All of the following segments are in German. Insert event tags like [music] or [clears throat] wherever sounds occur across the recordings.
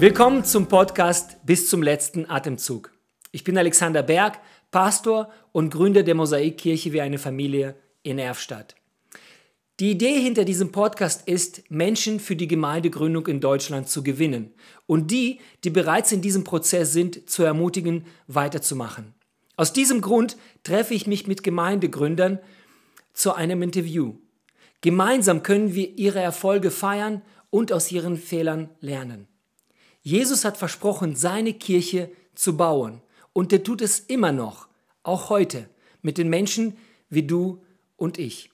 Willkommen zum Podcast Bis zum letzten Atemzug. Ich bin Alexander Berg, Pastor und Gründer der Mosaikkirche wie eine Familie in Erfstadt. Die Idee hinter diesem Podcast ist, Menschen für die Gemeindegründung in Deutschland zu gewinnen und die, die bereits in diesem Prozess sind, zu ermutigen, weiterzumachen. Aus diesem Grund treffe ich mich mit Gemeindegründern zu einem Interview. Gemeinsam können wir ihre Erfolge feiern und aus ihren Fehlern lernen. Jesus hat versprochen, seine Kirche zu bauen und er tut es immer noch, auch heute, mit den Menschen wie du und ich.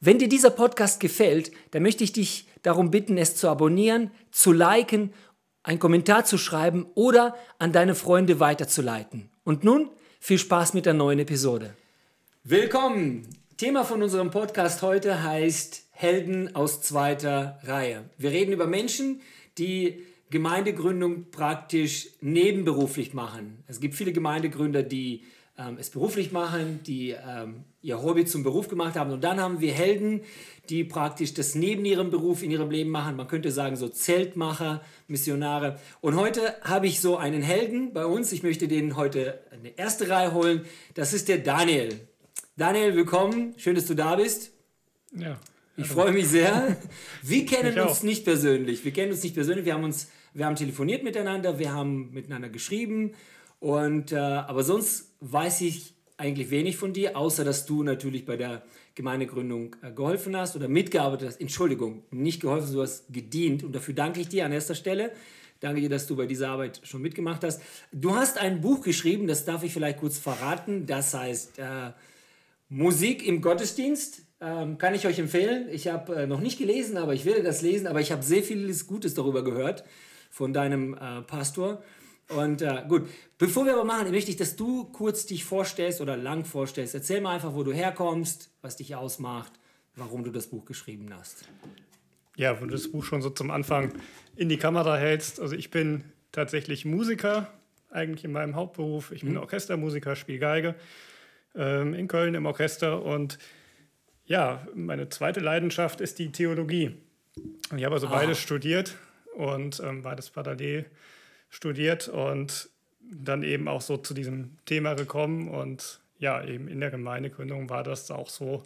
Wenn dir dieser Podcast gefällt, dann möchte ich dich darum bitten, es zu abonnieren, zu liken, einen Kommentar zu schreiben oder an deine Freunde weiterzuleiten. Und nun viel Spaß mit der neuen Episode. Willkommen! Thema von unserem Podcast heute heißt Helden aus zweiter Reihe. Wir reden über Menschen, die Gemeindegründung praktisch nebenberuflich machen. Es gibt viele Gemeindegründer, die ähm, es beruflich machen, die ähm, ihr Hobby zum Beruf gemacht haben. Und dann haben wir Helden, die praktisch das neben ihrem Beruf in ihrem Leben machen. Man könnte sagen, so Zeltmacher, Missionare. Und heute habe ich so einen Helden bei uns. Ich möchte den heute in die erste Reihe holen. Das ist der Daniel. Daniel, willkommen. Schön, dass du da bist. Ja. Ich freue mich sehr. Wir [laughs] kennen uns nicht persönlich. Wir kennen uns nicht persönlich. Wir haben uns, wir haben telefoniert miteinander, wir haben miteinander geschrieben und, äh, aber sonst weiß ich eigentlich wenig von dir, außer dass du natürlich bei der Gemeindegründung äh, geholfen hast oder mitgearbeitet hast. Entschuldigung, nicht geholfen, du hast gedient und dafür danke ich dir an erster Stelle. Danke dir, dass du bei dieser Arbeit schon mitgemacht hast. Du hast ein Buch geschrieben, das darf ich vielleicht kurz verraten. Das heißt äh, Musik im Gottesdienst. Ähm, kann ich euch empfehlen. Ich habe äh, noch nicht gelesen, aber ich werde das lesen. Aber ich habe sehr vieles Gutes darüber gehört von deinem äh, Pastor. Und äh, gut, bevor wir aber machen, möchte ich, dass du kurz dich vorstellst oder lang vorstellst. Erzähl mal einfach, wo du herkommst, was dich ausmacht, warum du das Buch geschrieben hast. Ja, wenn du das Buch schon so zum Anfang in die Kamera hältst. Also ich bin tatsächlich Musiker, eigentlich in meinem Hauptberuf. Ich bin mhm. Orchestermusiker, spiele Geige ähm, in Köln im Orchester. Und ja, meine zweite Leidenschaft ist die Theologie. Ich habe also ah. beides studiert und ähm, beides parallel studiert und dann eben auch so zu diesem Thema gekommen. Und ja, eben in der Gemeindegründung war das auch so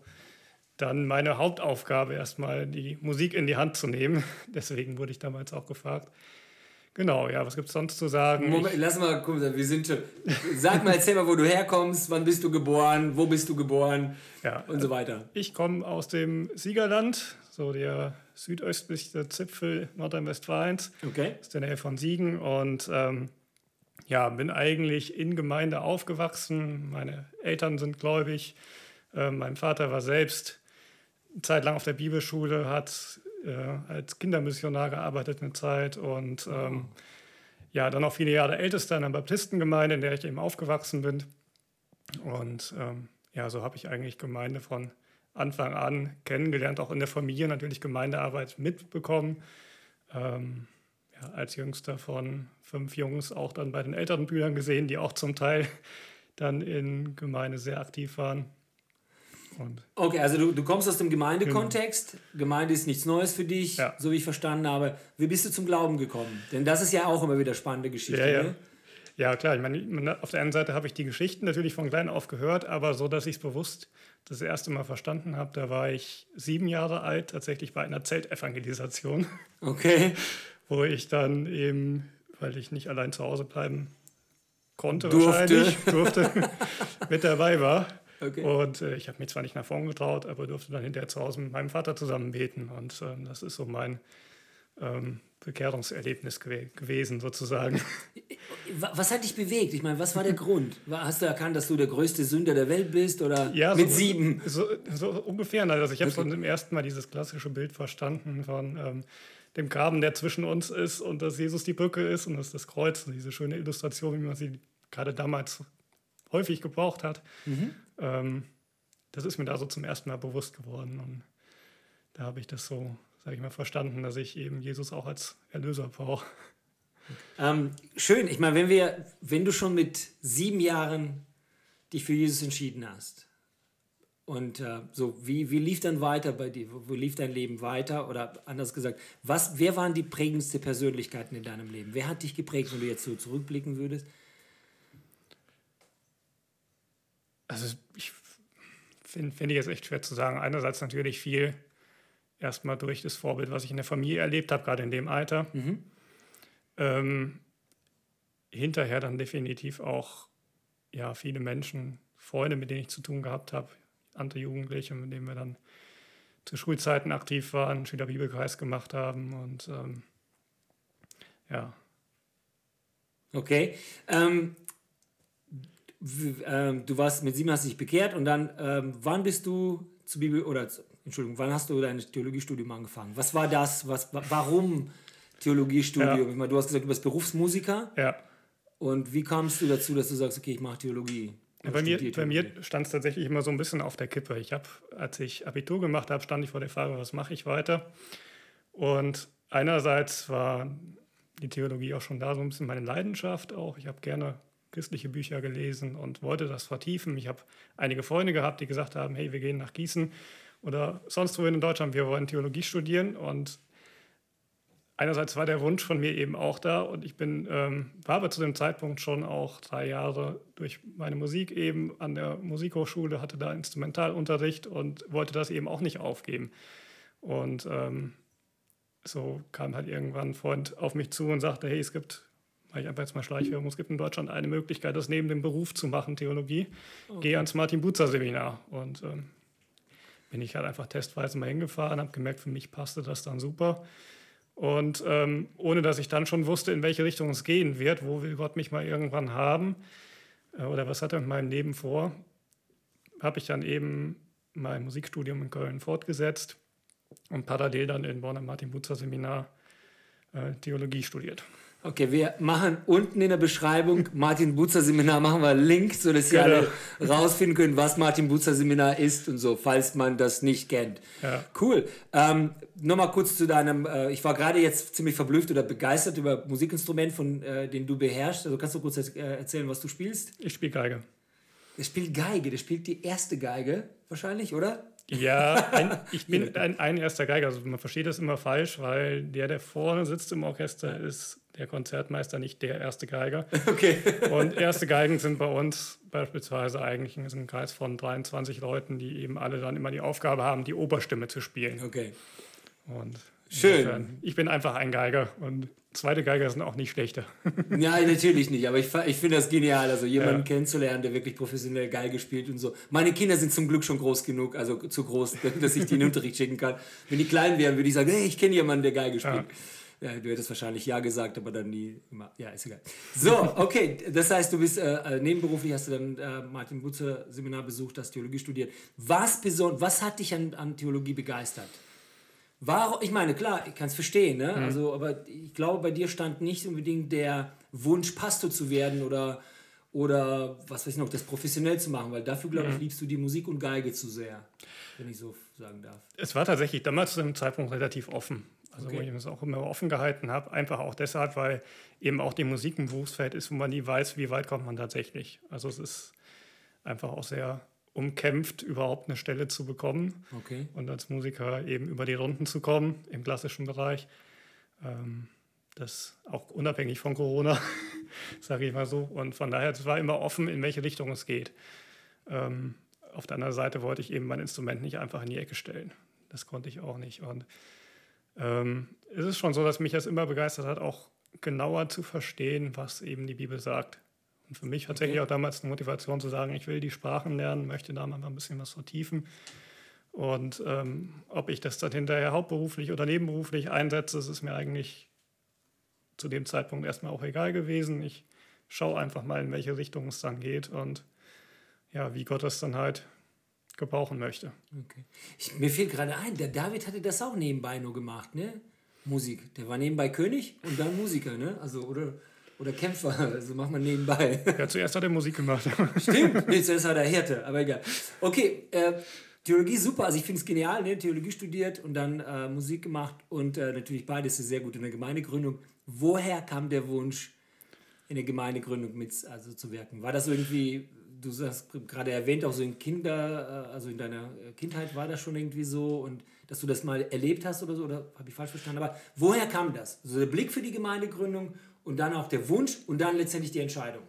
dann meine Hauptaufgabe, erstmal die Musik in die Hand zu nehmen. [laughs] Deswegen wurde ich damals auch gefragt. Genau, ja, was gibt es sonst zu sagen? Moment, lass mal gucken, wir sind schon. Sag mal, erzähl mal, wo du herkommst, wann bist du geboren, wo bist du geboren ja, und so weiter. Ich komme aus dem Siegerland, so der südöstlichste Zipfel Nordrhein-Westfalens. Okay. Ist in der Nähe von Siegen und ähm, ja, bin eigentlich in Gemeinde aufgewachsen. Meine Eltern sind gläubig. Ähm, mein Vater war selbst eine Zeit lang auf der Bibelschule, hat äh, als Kindermissionar gearbeitet eine Zeit und ähm, ja, dann auch viele Jahre Ältester in einer Baptistengemeinde, in der ich eben aufgewachsen bin. Und ähm, ja, so habe ich eigentlich Gemeinde von Anfang an kennengelernt, auch in der Familie natürlich Gemeindearbeit mitbekommen. Ähm, ja, als jüngster von fünf Jungs auch dann bei den älteren Brüdern gesehen, die auch zum Teil dann in Gemeinde sehr aktiv waren. Und okay, also du, du kommst aus dem Gemeindekontext. Genau. Gemeinde ist nichts Neues für dich, ja. so wie ich verstanden habe. Wie bist du zum Glauben gekommen? Denn das ist ja auch immer wieder spannende Geschichte. Ja, ja. Ne? Ja, klar. Ich meine, auf der einen Seite habe ich die Geschichten natürlich von klein auf gehört, aber so, dass ich es bewusst das erste Mal verstanden habe, da war ich sieben Jahre alt, tatsächlich bei einer Zeltevangelisation. Okay. [laughs] Wo ich dann eben, weil ich nicht allein zu Hause bleiben konnte, durfte. wahrscheinlich, durfte, [laughs] mit dabei war. Okay. Und äh, ich habe mich zwar nicht nach vorn getraut, aber durfte dann hinterher zu Hause mit meinem Vater zusammen beten. Und ähm, das ist so mein ähm, Bekehrungserlebnis gew gewesen, sozusagen. Was hat dich bewegt? Ich meine, was war der Grund? Hast du erkannt, dass du der größte Sünder der Welt bist oder ja, mit so, sieben? So, so, ungefähr. Also ich habe okay. so im ersten Mal dieses klassische Bild verstanden von ähm, dem Graben, der zwischen uns ist und dass Jesus die Brücke ist und dass das Kreuz, diese schöne Illustration, wie man sie gerade damals häufig gebraucht hat. Mhm. Ähm, das ist mir da so zum ersten Mal bewusst geworden und da habe ich das so sage ich mal, verstanden, dass ich eben Jesus auch als Erlöser brauche. Ähm, schön. Ich meine, wenn wir, wenn du schon mit sieben Jahren dich für Jesus entschieden hast Und äh, so, wie, wie lief dann weiter bei dir? Wo, lief dein Leben weiter? Oder anders gesagt, was, wer waren die prägendsten Persönlichkeiten in deinem Leben? Wer hat dich geprägt, wenn du jetzt so zurückblicken würdest? Also ich finde find ich jetzt echt schwer zu sagen. Einerseits natürlich viel erstmal durch das Vorbild, was ich in der Familie erlebt habe, gerade in dem Alter. Mhm. Ähm, hinterher dann definitiv auch ja, viele Menschen, Freunde, mit denen ich zu tun gehabt habe, andere Jugendliche, mit denen wir dann zu Schulzeiten aktiv waren, Schülerbibelkreis gemacht haben und ähm, ja. Okay. Ähm, ähm, du warst mit 87 bekehrt und dann, ähm, wann bist du zur Bibel, oder Entschuldigung, wann hast du dein Theologiestudium angefangen? Was war das? Was, warum Theologiestudium? Ja. Ich meine, du hast gesagt, du bist Berufsmusiker. Ja. Und wie kamst du dazu, dass du sagst, okay, ich mache Theologie? Ja, bei, mir, bei mir stand es tatsächlich immer so ein bisschen auf der Kippe. Ich habe, als ich Abitur gemacht habe, stand ich vor der Frage, was mache ich weiter? Und einerseits war die Theologie auch schon da so ein bisschen meine Leidenschaft auch. Ich habe gerne christliche Bücher gelesen und wollte das vertiefen. Ich habe einige Freunde gehabt, die gesagt haben, hey, wir gehen nach Gießen oder sonst wo in Deutschland, wir wollen Theologie studieren. Und einerseits war der Wunsch von mir eben auch da und ich bin, ähm, war aber zu dem Zeitpunkt schon auch drei Jahre durch meine Musik eben an der Musikhochschule, hatte da Instrumentalunterricht und wollte das eben auch nicht aufgeben. Und ähm, so kam halt irgendwann ein Freund auf mich zu und sagte, hey, es gibt weil ich einfach jetzt mal Schleichwerbung, es gibt in Deutschland eine Möglichkeit, das neben dem Beruf zu machen, Theologie. Okay. Gehe ans Martin Butzer Seminar. Und ähm, bin ich halt einfach testweise mal hingefahren, habe gemerkt, für mich passte das dann super. Und ähm, ohne dass ich dann schon wusste, in welche Richtung es gehen wird, wo will Gott mich mal irgendwann haben äh, oder was hat er mit meinem Leben vor, habe ich dann eben mein Musikstudium in Köln fortgesetzt und parallel dann in Bonn am Martin Butzer Seminar äh, Theologie studiert. Okay, wir machen unten in der Beschreibung Martin Butzer Seminar, machen wir einen Link, sodass ihr alle genau. rausfinden könnt, was Martin Butzer Seminar ist und so, falls man das nicht kennt. Ja. Cool. Ähm, Nochmal kurz zu deinem, äh, ich war gerade jetzt ziemlich verblüfft oder begeistert über Musikinstrument, von äh, den du beherrschst. Also kannst du kurz äh, erzählen, was du spielst? Ich spiele Geige. Der spielt Geige, der spielt die erste Geige wahrscheinlich, oder? Ja, ein, [laughs] ich bin ein, ein erster Geiger. Also man versteht das immer falsch, weil der, der vorne sitzt im Orchester, ist der Konzertmeister, nicht der erste Geiger. [laughs] Okay. Und erste Geigen sind bei uns beispielsweise eigentlich ein Kreis von 23 Leuten, die eben alle dann immer die Aufgabe haben, die Oberstimme zu spielen. Okay. Und Schön. Insofern, ich bin einfach ein Geiger und zweite Geiger sind auch nicht schlechter. [laughs] Nein, natürlich nicht, aber ich, ich finde das genial, also jemanden ja. kennenzulernen, der wirklich professionell Geige spielt und so. Meine Kinder sind zum Glück schon groß genug, also zu groß, [laughs] dass ich die in den Unterricht schicken kann. Wenn die klein wären, würde ich sagen, hey, ich kenne jemanden, der Geige spielt. Ja. Ja. du hättest wahrscheinlich ja gesagt, aber dann nie immer. Ja, ist egal. So, okay, das heißt, du bist äh, äh nebenberuflich, hast du dann äh, Martin Butzer Seminar besucht, hast Theologie studiert. Was, was hat dich an, an Theologie begeistert? Warum, ich meine, klar, ich kann es verstehen, ne? Mhm. Also, aber ich glaube, bei dir stand nicht unbedingt der Wunsch, Pastor zu werden oder, oder was weiß ich noch, das professionell zu machen, weil dafür, glaube ich, mhm. liebst du die Musik und Geige zu sehr, wenn ich so sagen darf. Es war tatsächlich damals zu einem Zeitpunkt relativ offen. Also, okay. wo ich es auch immer offen gehalten habe, einfach auch deshalb, weil eben auch die Musik ein Berufsfeld ist, wo man nie weiß, wie weit kommt man tatsächlich. Also, es ist einfach auch sehr umkämpft, überhaupt eine Stelle zu bekommen okay. und als Musiker eben über die Runden zu kommen im klassischen Bereich. Ähm, das auch unabhängig von Corona, [laughs] sage ich mal so. Und von daher, es war immer offen, in welche Richtung es geht. Ähm, auf der anderen Seite wollte ich eben mein Instrument nicht einfach in die Ecke stellen. Das konnte ich auch nicht. Und ähm, es ist schon so, dass mich das immer begeistert hat, auch genauer zu verstehen, was eben die Bibel sagt. Und für mich tatsächlich okay. auch damals eine Motivation zu sagen, ich will die Sprachen lernen, möchte da mal ein bisschen was vertiefen. Und ähm, ob ich das dann hinterher hauptberuflich oder nebenberuflich einsetze, das ist mir eigentlich zu dem Zeitpunkt erstmal auch egal gewesen. Ich schaue einfach mal, in welche Richtung es dann geht und ja, wie Gott das dann halt gebrauchen möchte. Okay. Ich, mir fehlt gerade ein, der David hatte das auch nebenbei nur gemacht, ne? Musik. Der war nebenbei König und dann Musiker, ne? Also, oder? oder Kämpfer. Also macht man nebenbei. Ja, zuerst hat er Musik gemacht. [laughs] Stimmt, nee, zuerst hat er Härte, aber egal. Okay, äh, Theologie super, also ich finde es genial, ne? Theologie studiert und dann äh, Musik gemacht und äh, natürlich beides ist sehr gut in der Gemeindegründung. Woher kam der Wunsch, in der Gemeindegründung mit also zu wirken? War das irgendwie du hast gerade erwähnt, auch so in Kinder, äh, also in deiner Kindheit war das schon irgendwie so und dass du das mal erlebt hast oder so, oder habe ich falsch verstanden? Aber woher kam das? Also der Blick für die Gemeindegründung und dann auch der Wunsch und dann letztendlich die Entscheidung.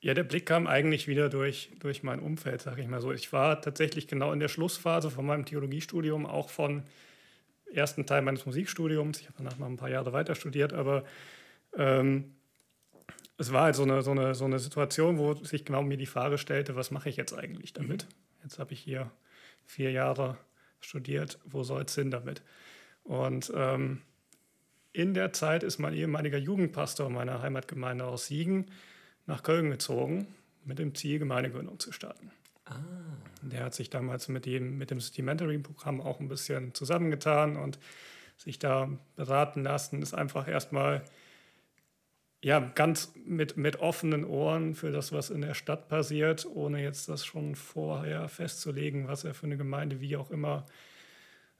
Ja, der Blick kam eigentlich wieder durch, durch mein Umfeld, sage ich mal so. Ich war tatsächlich genau in der Schlussphase von meinem Theologiestudium, auch von ersten Teil meines Musikstudiums. Ich habe danach noch ein paar Jahre weiter studiert, aber ähm, es war halt so eine, so, eine, so eine Situation, wo sich genau mir die Frage stellte, was mache ich jetzt eigentlich damit? Mhm. Jetzt habe ich hier vier Jahre studiert, wo soll es hin damit? Und ähm, in der Zeit ist mein ehemaliger Jugendpastor meiner Heimatgemeinde aus Siegen nach Köln gezogen, mit dem Ziel, Gemeindegründung zu starten. Ah. Der hat sich damals mit dem, mit dem City Mentoring-Programm auch ein bisschen zusammengetan und sich da beraten lassen, ist einfach erstmal ja, ganz mit, mit offenen Ohren für das, was in der Stadt passiert, ohne jetzt das schon vorher festzulegen, was er für eine Gemeinde wie auch immer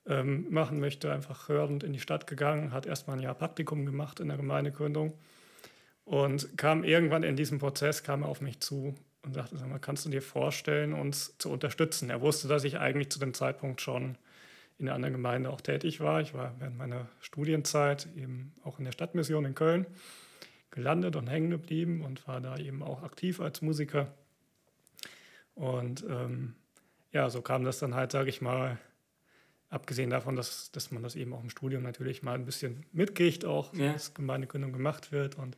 ähm, machen möchte, einfach hörend in die Stadt gegangen, hat erstmal ein Jahr Praktikum gemacht in der Gemeindegründung und kam irgendwann in diesem Prozess, kam er auf mich zu und sagte, sag mal, kannst du dir vorstellen, uns zu unterstützen? Er wusste, dass ich eigentlich zu dem Zeitpunkt schon in einer anderen Gemeinde auch tätig war. Ich war während meiner Studienzeit eben auch in der Stadtmission in Köln gelandet und hängen geblieben und war da eben auch aktiv als Musiker. Und ähm, ja, so kam das dann halt, sage ich mal, abgesehen davon, dass, dass man das eben auch im Studium natürlich mal ein bisschen mitkriegt, auch ja. dass Gemeindegründung gemacht wird. Und,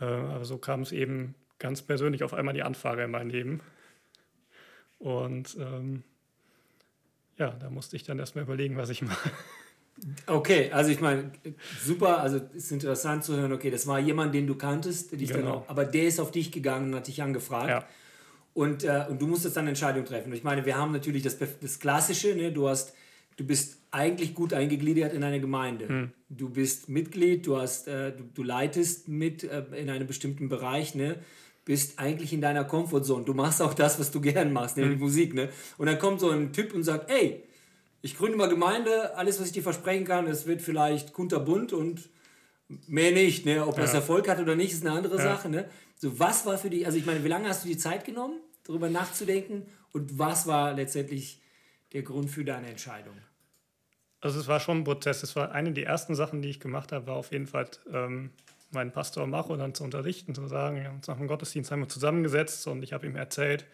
äh, aber so kam es eben ganz persönlich auf einmal die Anfrage in mein Leben. Und ähm, ja, da musste ich dann erstmal überlegen, was ich mache. Okay, also ich meine, super, also es ist interessant zu hören, okay, das war jemand, den du kanntest, genau. auch, aber der ist auf dich gegangen und hat dich angefragt. Ja. Und, äh, und du musstest dann eine Entscheidung treffen. Und ich meine, wir haben natürlich das, das Klassische, ne? du, hast, du bist eigentlich gut eingegliedert in eine Gemeinde. Hm. Du bist Mitglied, du, hast, äh, du, du leitest mit äh, in einem bestimmten Bereich, ne? Bist eigentlich in deiner Comfortzone. Du machst auch das, was du gern machst, nämlich hm. Musik. Ne? Und dann kommt so ein Typ und sagt, ey, ich gründe mal Gemeinde, alles, was ich dir versprechen kann, es wird vielleicht kunterbunt und mehr nicht. Ne? Ob ja. das Erfolg hat oder nicht, ist eine andere ja. Sache. Ne? So, was war für dich, also ich meine, wie lange hast du die Zeit genommen, darüber nachzudenken und was war letztendlich der Grund für deine Entscheidung? Also es war schon ein Prozess. Es war eine der ersten Sachen, die ich gemacht habe, war auf jeden Fall ähm, meinen Pastor Macho dann zu unterrichten, zu sagen, wir haben uns nach dem Gottesdienst haben wir zusammengesetzt und ich habe ihm erzählt,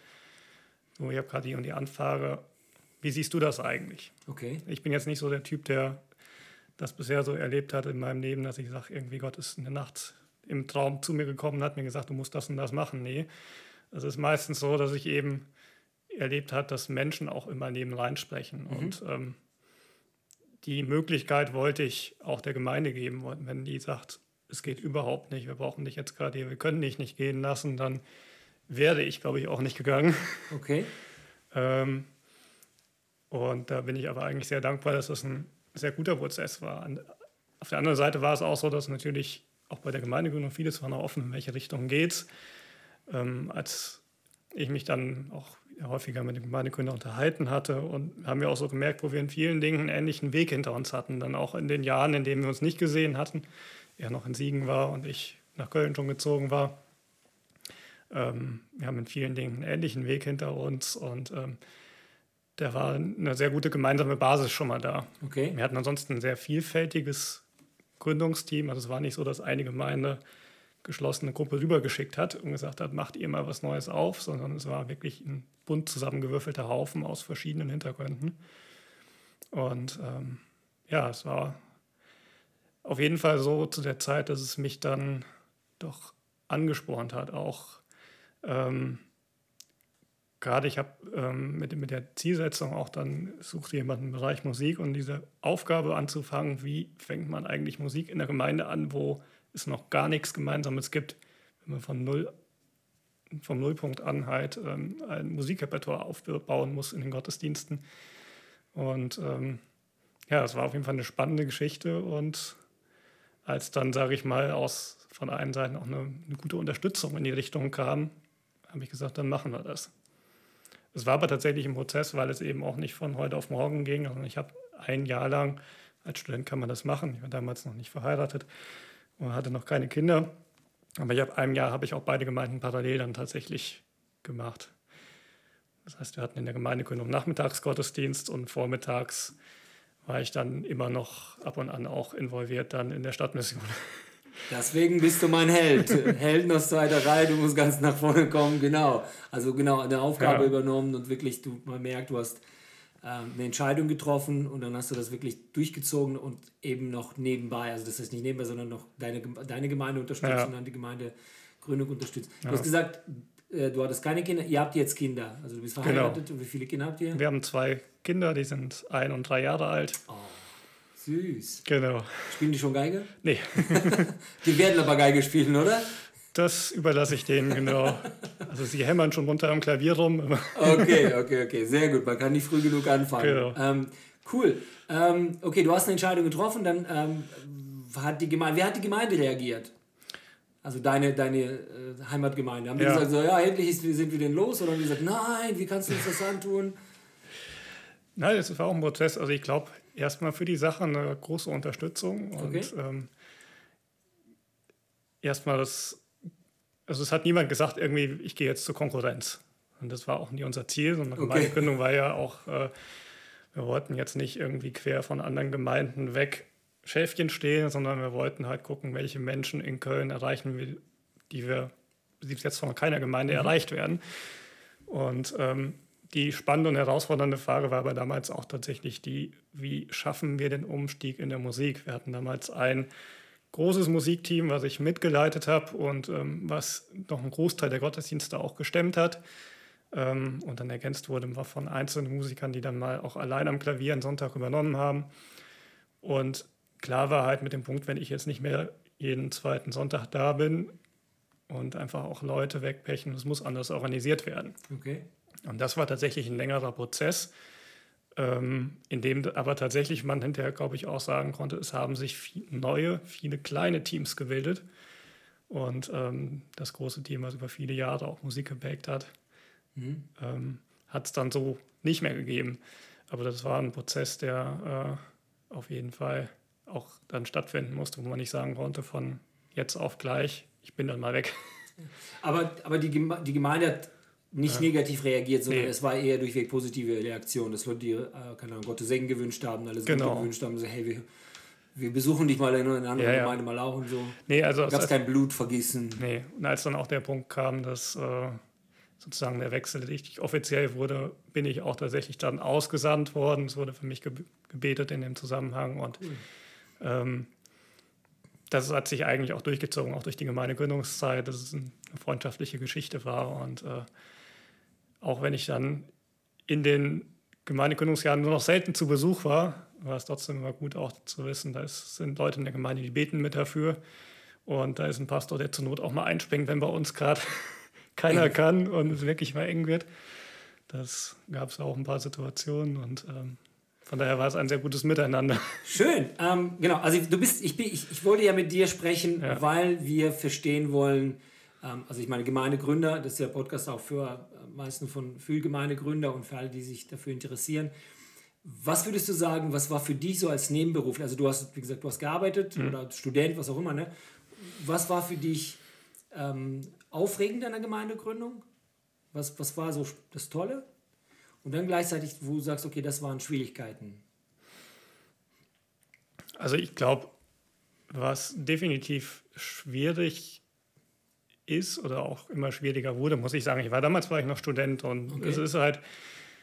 so, ich habe gerade die und die Anfrage wie siehst du das eigentlich? Okay. Ich bin jetzt nicht so der Typ, der das bisher so erlebt hat in meinem Leben, dass ich sage, irgendwie Gott ist in der Nacht im Traum zu mir gekommen und hat mir gesagt, du musst das und das machen. Nee, es ist meistens so, dass ich eben erlebt habe, dass Menschen auch in mein Leben reinsprechen. Mhm. Und ähm, die Möglichkeit wollte ich auch der Gemeinde geben. Wenn die sagt, es geht überhaupt nicht, wir brauchen dich jetzt gerade hier, wir können dich nicht gehen lassen, dann wäre ich, glaube ich, auch nicht gegangen. Okay. [laughs] ähm, und da bin ich aber eigentlich sehr dankbar, dass das ein sehr guter Prozess war. Auf der anderen Seite war es auch so, dass natürlich auch bei der Gemeindegründung vieles war noch offen, in welche Richtung geht ähm, Als ich mich dann auch häufiger mit den Gemeindegründern unterhalten hatte und haben wir auch so gemerkt, wo wir in vielen Dingen einen ähnlichen Weg hinter uns hatten. Dann auch in den Jahren, in denen wir uns nicht gesehen hatten, er noch in Siegen war und ich nach Köln schon gezogen war. Ähm, wir haben in vielen Dingen einen ähnlichen Weg hinter uns und ähm, da war eine sehr gute gemeinsame Basis schon mal da. Okay. Wir hatten ansonsten ein sehr vielfältiges Gründungsteam. Also es war nicht so, dass eine Gemeinde geschlossene Gruppe rübergeschickt hat und gesagt hat, macht ihr mal was Neues auf, sondern es war wirklich ein bunt zusammengewürfelter Haufen aus verschiedenen Hintergründen. Und ähm, ja, es war auf jeden Fall so zu der Zeit, dass es mich dann doch angespornt hat, auch ähm, gerade ich habe ähm, mit, mit der Zielsetzung auch dann, suchte jemand im Bereich Musik und diese Aufgabe anzufangen, wie fängt man eigentlich Musik in der Gemeinde an, wo es noch gar nichts Gemeinsames gibt, wenn man von null, vom Nullpunkt an halt ähm, ein Musikrepertoire aufbauen muss in den Gottesdiensten. Und ähm, ja, es war auf jeden Fall eine spannende Geschichte und als dann, sage ich mal, aus von allen Seiten auch eine, eine gute Unterstützung in die Richtung kam, habe ich gesagt, dann machen wir das. Es war aber tatsächlich ein Prozess, weil es eben auch nicht von heute auf morgen ging. Also ich habe ein Jahr lang, als Student kann man das machen, ich war damals noch nicht verheiratet und hatte noch keine Kinder. Aber ich habe einem Jahr habe ich auch beide Gemeinden parallel dann tatsächlich gemacht. Das heißt, wir hatten in der Gemeindegründung Nachmittagsgottesdienst und vormittags war ich dann immer noch ab und an auch involviert dann in der Stadtmission. [laughs] Deswegen bist du mein Held. Helden aus zweiter Reihe, du musst ganz nach vorne kommen, genau. Also genau, eine Aufgabe ja. übernommen und wirklich, du, man merkt, du hast ähm, eine Entscheidung getroffen und dann hast du das wirklich durchgezogen und eben noch nebenbei, also das heißt nicht nebenbei, sondern noch deine, deine Gemeinde unterstützt ja. und dann die Gemeindegründung unterstützt. Du ja. hast gesagt, äh, du hattest keine Kinder, ihr habt jetzt Kinder, also du bist genau. verheiratet genau. und wie viele Kinder habt ihr? Wir haben zwei Kinder, die sind ein und drei Jahre alt. Oh. Süß. Genau. Spielen die schon Geige? Nee. [laughs] die werden aber Geige spielen, oder? Das überlasse ich denen, genau. Also sie hämmern schon runter am Klavier rum. [laughs] okay, okay, okay. Sehr gut. Man kann nicht früh genug anfangen. Genau. Ähm, cool. Ähm, okay, du hast eine Entscheidung getroffen, dann ähm, hat die Gemeinde, wer hat die Gemeinde reagiert? Also deine, deine äh, Heimatgemeinde. Haben die ja. gesagt, so, ja, endlich sind wir denn los? Oder haben die gesagt, nein, wie kannst du uns das antun? Nein, das war auch ein Prozess. Also ich glaube, erstmal für die Sache eine große Unterstützung. Und okay. ähm, erstmal das, also es hat niemand gesagt, irgendwie, ich gehe jetzt zur Konkurrenz. Und das war auch nie unser Ziel, sondern okay. meine Gründung war ja auch, äh, wir wollten jetzt nicht irgendwie quer von anderen Gemeinden weg Schäfchen stehen, sondern wir wollten halt gucken, welche Menschen in Köln erreichen wir, die wir, die jetzt von keiner Gemeinde mhm. erreicht werden. Und ähm, die spannende und herausfordernde Frage war aber damals auch tatsächlich die, wie schaffen wir den Umstieg in der Musik? Wir hatten damals ein großes Musikteam, was ich mitgeleitet habe und ähm, was noch einen Großteil der Gottesdienste auch gestemmt hat. Ähm, und dann ergänzt wurde von einzelnen Musikern, die dann mal auch allein am Klavier einen Sonntag übernommen haben. Und klar war halt mit dem Punkt, wenn ich jetzt nicht mehr jeden zweiten Sonntag da bin und einfach auch Leute wegpechen, es muss anders organisiert werden. Okay. Und das war tatsächlich ein längerer Prozess, ähm, in dem aber tatsächlich man hinterher, glaube ich, auch sagen konnte, es haben sich viel neue, viele kleine Teams gebildet. Und ähm, das große Team, was über viele Jahre auch Musik geprägt hat, mhm. ähm, hat es dann so nicht mehr gegeben. Aber das war ein Prozess, der äh, auf jeden Fall auch dann stattfinden musste, wo man nicht sagen konnte, von jetzt auf gleich, ich bin dann mal weg. Aber, aber die, die Gemeinde hat nicht ja. negativ reagiert, sondern nee. es war eher durchweg positive Reaktion, dass Leute, die, äh, keine Ahnung, Gottes Segen gewünscht haben, alles genau. Gewünscht haben, so, hey, wir, wir besuchen dich mal in einer anderen ja, Gemeinde mal auch und so. Nee, also gab es kein Blutvergießen. Nee, und als dann auch der Punkt kam, dass äh, sozusagen der Wechsel richtig offiziell wurde, bin ich auch tatsächlich dann ausgesandt worden. Es wurde für mich gebetet in dem Zusammenhang und cool. Ähm, das hat sich eigentlich auch durchgezogen, auch durch die Gemeindegründungszeit, dass es eine freundschaftliche Geschichte war und äh, auch wenn ich dann in den Gemeindegründungsjahren nur noch selten zu Besuch war, war es trotzdem immer gut auch zu wissen, da sind Leute in der Gemeinde, die beten mit dafür. Und da ist ein Pastor, der zur Not auch mal einspringt, wenn bei uns gerade [laughs] keiner kann und es wirklich mal eng wird. Das gab es auch ein paar Situationen und ähm, von daher war es ein sehr gutes Miteinander. Schön. Ähm, genau, also du bist, ich, bin, ich, ich wollte ja mit dir sprechen, ja. weil wir verstehen wollen, ähm, also ich meine Gemeindegründer, das ist der Podcast auch für meisten von für Gemeindegründer und für alle, die sich dafür interessieren. Was würdest du sagen, was war für dich so als Nebenberuf? Also du hast, wie gesagt, du hast gearbeitet mhm. oder Student, was auch immer, ne? Was war für dich ähm, aufregend an der Gemeindegründung? Was, was war so das Tolle? Und dann gleichzeitig, wo du sagst, okay, das waren Schwierigkeiten. Also ich glaube, was definitiv schwierig ist oder auch immer schwieriger wurde, muss ich sagen. Ich war damals war ich noch Student und okay. es ist halt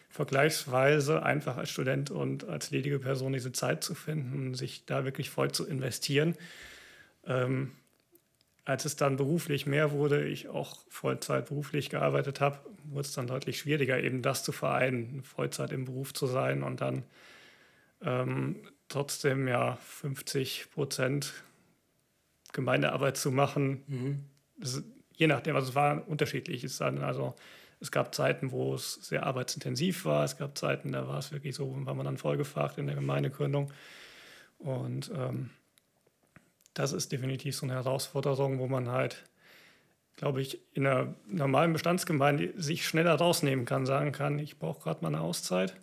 vergleichsweise einfach als Student und als ledige Person diese Zeit zu finden, sich da wirklich voll zu investieren. Ähm, als es dann beruflich mehr wurde, ich auch Vollzeit beruflich gearbeitet habe, wurde es dann deutlich schwieriger, eben das zu vereinen, Vollzeit im Beruf zu sein und dann ähm, trotzdem ja 50 Prozent Gemeindearbeit zu machen. Mhm das, je nachdem, also es war unterschiedlich. Es, also, es gab Zeiten, wo es sehr arbeitsintensiv war. Es gab Zeiten, da war es wirklich so, war man dann vollgefragt in der Gemeindegründung. Und ähm, das ist definitiv so eine Herausforderung, wo man halt, glaube ich, in einer normalen Bestandsgemeinde sich schneller rausnehmen kann, sagen kann, ich brauche gerade mal eine Auszeit.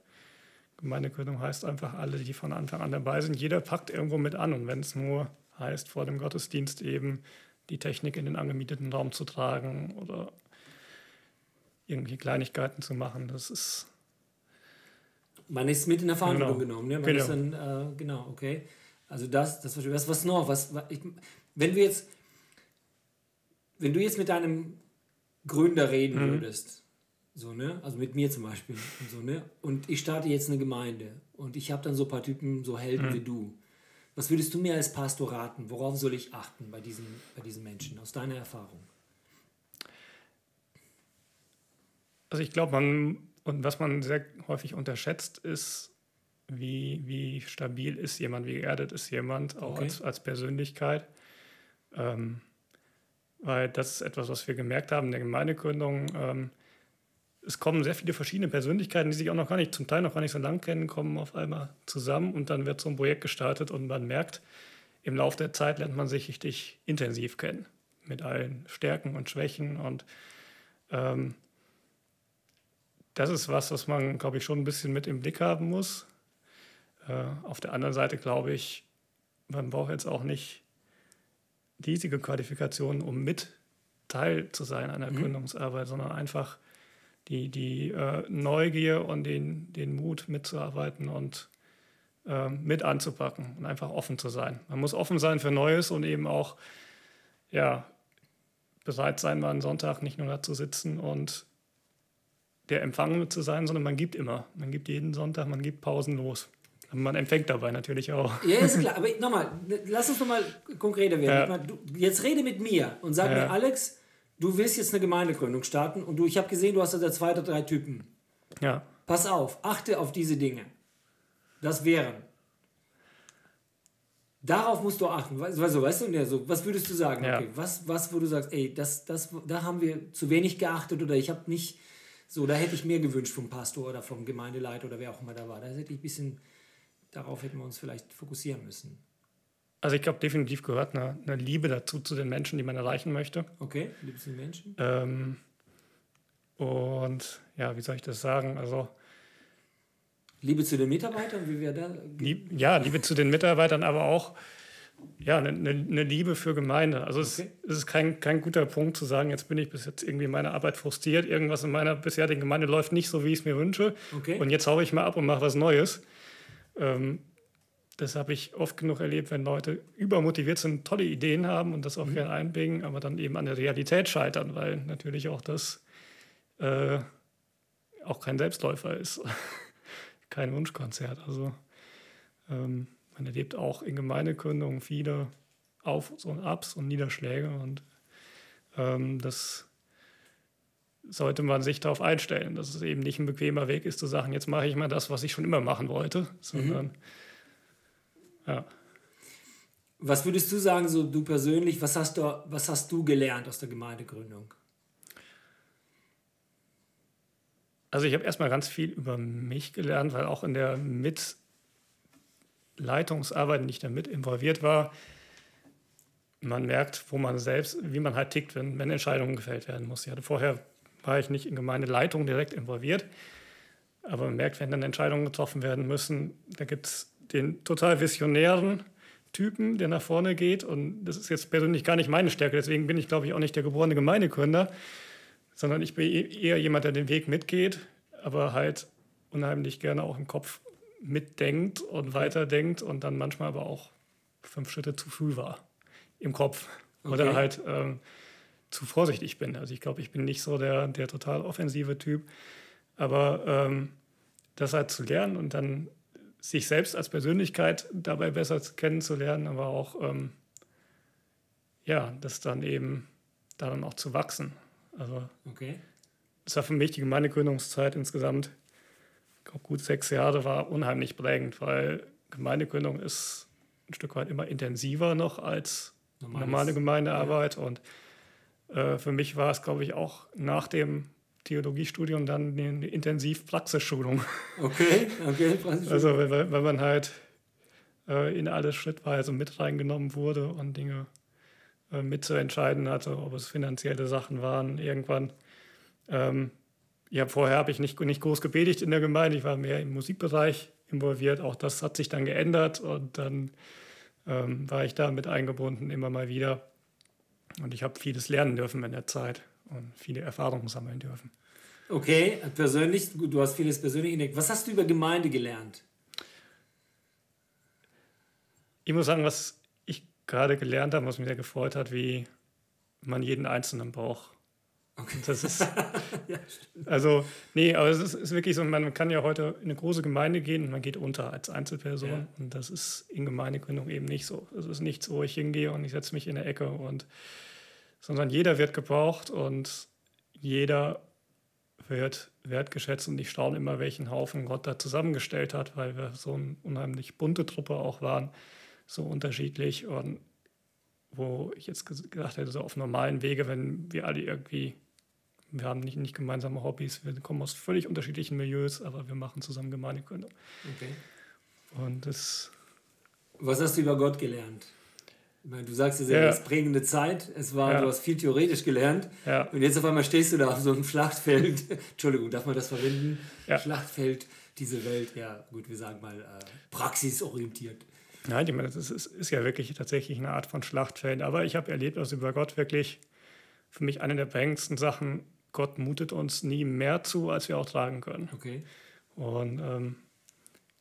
Gemeindegründung heißt einfach alle, die von Anfang an dabei sind. Jeder packt irgendwo mit an. Und wenn es nur heißt, vor dem Gottesdienst eben, die Technik in den angemieteten Raum zu tragen oder irgendwelche Kleinigkeiten zu machen. Das ist. Man ist mit in der Verantwortung genau. genommen. Ne? Man genau. Ist dann, äh, genau, okay. Also das, das was, was noch? Was, ich, wenn du jetzt, wenn du jetzt mit deinem Gründer reden mhm. würdest, so, ne? Also mit mir zum Beispiel. Und, so, ne? und ich starte jetzt eine Gemeinde und ich habe dann so ein paar Typen, so Helden mhm. wie du. Was würdest du mir als Pastor raten? Worauf soll ich achten bei diesen, bei diesen Menschen, aus deiner Erfahrung? Also ich glaube, man, und was man sehr häufig unterschätzt, ist, wie, wie stabil ist jemand, wie geerdet ist jemand, auch okay. als, als Persönlichkeit. Ähm, weil das ist etwas, was wir gemerkt haben in der Gemeindegründung. Ähm, es kommen sehr viele verschiedene Persönlichkeiten, die sich auch noch gar nicht, zum Teil noch gar nicht so lang kennen, kommen auf einmal zusammen und dann wird so ein Projekt gestartet und man merkt, im Laufe der Zeit lernt man sich richtig intensiv kennen. Mit allen Stärken und Schwächen und ähm, das ist was, was man, glaube ich, schon ein bisschen mit im Blick haben muss. Äh, auf der anderen Seite glaube ich, man braucht jetzt auch nicht riesige Qualifikationen, um mit Teil zu sein einer mhm. Gründungsarbeit, sondern einfach die, die äh, Neugier und den, den Mut mitzuarbeiten und äh, mit anzupacken und einfach offen zu sein. Man muss offen sein für Neues und eben auch ja, bereit sein, mal einen Sonntag nicht nur da zu sitzen und der Empfangene zu sein, sondern man gibt immer. Man gibt jeden Sonntag, man gibt pausenlos. Man empfängt dabei natürlich auch. Ja, ist klar. [laughs] Aber nochmal, lass uns nochmal konkreter werden. Ja. Du, jetzt rede mit mir und sag ja. mir, Alex, du willst jetzt eine Gemeindegründung starten und du, ich habe gesehen, du hast da zwei oder drei Typen. Ja. Pass auf, achte auf diese Dinge. Das wären. Darauf musst du achten. Also, weißt du, so, was würdest du sagen? Ja. Okay, was, was, wo du sagst, ey, das, das, da haben wir zu wenig geachtet oder ich habe nicht, so, da hätte ich mehr gewünscht vom Pastor oder vom Gemeindeleiter oder wer auch immer da war. Da hätte ich ein bisschen, darauf hätten wir uns vielleicht fokussieren müssen. Also ich glaube, definitiv gehört eine, eine, Liebe dazu zu den Menschen, die man erreichen möchte. Okay, Liebe zu den Menschen. Ähm, und ja, wie soll ich das sagen? Also Liebe zu den Mitarbeitern, wie wir da. Lieb, ja, Liebe zu den Mitarbeitern, aber auch ja, eine, eine Liebe für Gemeinde. Also okay. es, es, ist kein, kein guter Punkt zu sagen, jetzt bin ich bis jetzt irgendwie meine Arbeit frustriert, irgendwas in meiner bisherigen Gemeinde läuft nicht so, wie ich es mir wünsche. Okay. Und jetzt haue ich mal ab und mache was Neues. Ähm, das habe ich oft genug erlebt, wenn Leute übermotiviert sind, tolle Ideen haben und das auch mhm. gerne einbringen, aber dann eben an der Realität scheitern, weil natürlich auch das äh, auch kein Selbstläufer ist, [laughs] kein Wunschkonzert. Also ähm, man erlebt auch in Gemeindegründungen viele Auf- und Abs und Niederschläge und ähm, das sollte man sich darauf einstellen, dass es eben nicht ein bequemer Weg ist zu sagen, jetzt mache ich mal das, was ich schon immer machen wollte, sondern mhm ja. Was würdest du sagen, so du persönlich, was hast du, was hast du gelernt aus der Gemeindegründung? Also ich habe erstmal ganz viel über mich gelernt, weil auch in der Mitleitungsarbeit, nicht damit involviert war, man merkt, wo man selbst, wie man halt tickt, wenn, wenn Entscheidungen gefällt werden muss. Ja, vorher war ich nicht in Gemeindeleitung direkt involviert, aber man merkt, wenn dann Entscheidungen getroffen werden müssen, da gibt es den total visionären Typen, der nach vorne geht. Und das ist jetzt persönlich gar nicht meine Stärke. Deswegen bin ich, glaube ich, auch nicht der geborene Gemeindegründer, sondern ich bin e-, eher jemand, der den Weg mitgeht, aber halt unheimlich gerne auch im Kopf mitdenkt und weiterdenkt und dann manchmal aber auch fünf Schritte zu früh war im Kopf. Okay. Oder halt ähm, zu vorsichtig bin. Also ich glaube, ich bin nicht so der, der total offensive Typ. Aber ähm, das halt zu lernen und dann sich selbst als Persönlichkeit dabei besser kennenzulernen, aber auch ähm, ja, das dann eben daran auch zu wachsen. Also okay. das war für mich die Gemeindegründungszeit insgesamt, ich glaube gut sechs Jahre, war unheimlich prägend, weil Gemeindegründung ist ein Stück weit immer intensiver noch als Normales, normale Gemeindearbeit. Ja. Und äh, für mich war es, glaube ich, auch nach dem Theologiestudium dann eine Intensiv-Praxisschulung. [laughs] Okay, okay, Also, weil, weil man halt äh, in alles schrittweise mit reingenommen wurde und Dinge äh, mitzuentscheiden hatte, ob es finanzielle Sachen waren. Irgendwann, ähm, ja, vorher habe ich nicht, nicht groß gepredigt in der Gemeinde, ich war mehr im Musikbereich involviert. Auch das hat sich dann geändert und dann ähm, war ich da mit eingebunden, immer mal wieder. Und ich habe vieles lernen dürfen in der Zeit und viele Erfahrungen sammeln dürfen. Okay, persönlich, du hast vieles persönlich entdeckt. Was hast du über Gemeinde gelernt? Ich muss sagen, was ich gerade gelernt habe, was mich sehr gefreut hat, wie man jeden Einzelnen braucht. Okay. Das ist, [laughs] ja, also, nee, aber es ist, ist, wirklich so, man kann ja heute in eine große Gemeinde gehen und man geht unter als Einzelperson. Ja. Und das ist in Gemeindegründung eben nicht so. Es ist nichts, wo ich hingehe und ich setze mich in der Ecke und, sondern jeder wird gebraucht und jeder wird wertgeschätzt und ich staune immer, welchen Haufen Gott da zusammengestellt hat, weil wir so eine unheimlich bunte Truppe auch waren, so unterschiedlich und wo ich jetzt gedacht hätte, so auf normalen Wege, wenn wir alle irgendwie wir haben nicht, nicht gemeinsame Hobbys, wir kommen aus völlig unterschiedlichen Milieus, aber wir machen zusammen Gemeindegründung. Okay. Und das. Was hast du über Gott gelernt? Meine, du sagst, es ist ja. eine prägende Zeit. Es war, ja. du hast viel theoretisch gelernt. Ja. Und jetzt auf einmal stehst du da auf so einem Schlachtfeld. [laughs] Entschuldigung, darf man das verwenden? Ja. Schlachtfeld, diese Welt, ja, gut, wir sagen mal, äh, praxisorientiert. Nein, ich meine, das ist, ist, ja wirklich tatsächlich eine Art von Schlachtfeld. Aber ich habe erlebt, dass über Gott wirklich für mich eine der prägendsten Sachen Gott mutet uns nie mehr zu, als wir auch tragen können. Okay. Und ähm,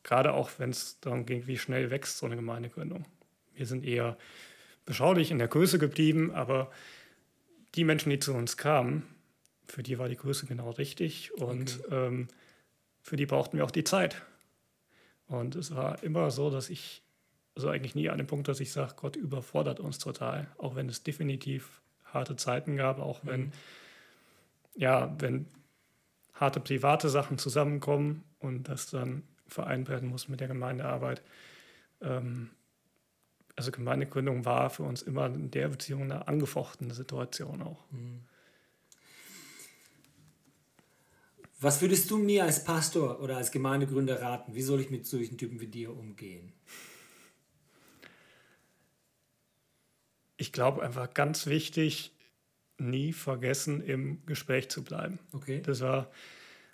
gerade auch, wenn es darum ging, wie schnell wächst so eine Gemeindegründung. Wir sind eher beschaulich in der Größe geblieben, aber die Menschen, die zu uns kamen, für die war die Größe genau richtig und okay. ähm, für die brauchten wir auch die Zeit. Und es war immer so, dass ich, also eigentlich nie an dem Punkt, dass ich sage, Gott überfordert uns total, auch wenn es definitiv harte Zeiten gab, auch wenn mhm ja, wenn harte private Sachen zusammenkommen und das dann vereint werden muss mit der Gemeindearbeit. Ähm, also Gemeindegründung war für uns immer in der Beziehung eine angefochtene Situation auch. Mhm. Was würdest du mir als Pastor oder als Gemeindegründer raten? Wie soll ich mit solchen Typen wie dir umgehen? Ich glaube einfach ganz wichtig, nie vergessen, im Gespräch zu bleiben. Okay. Das war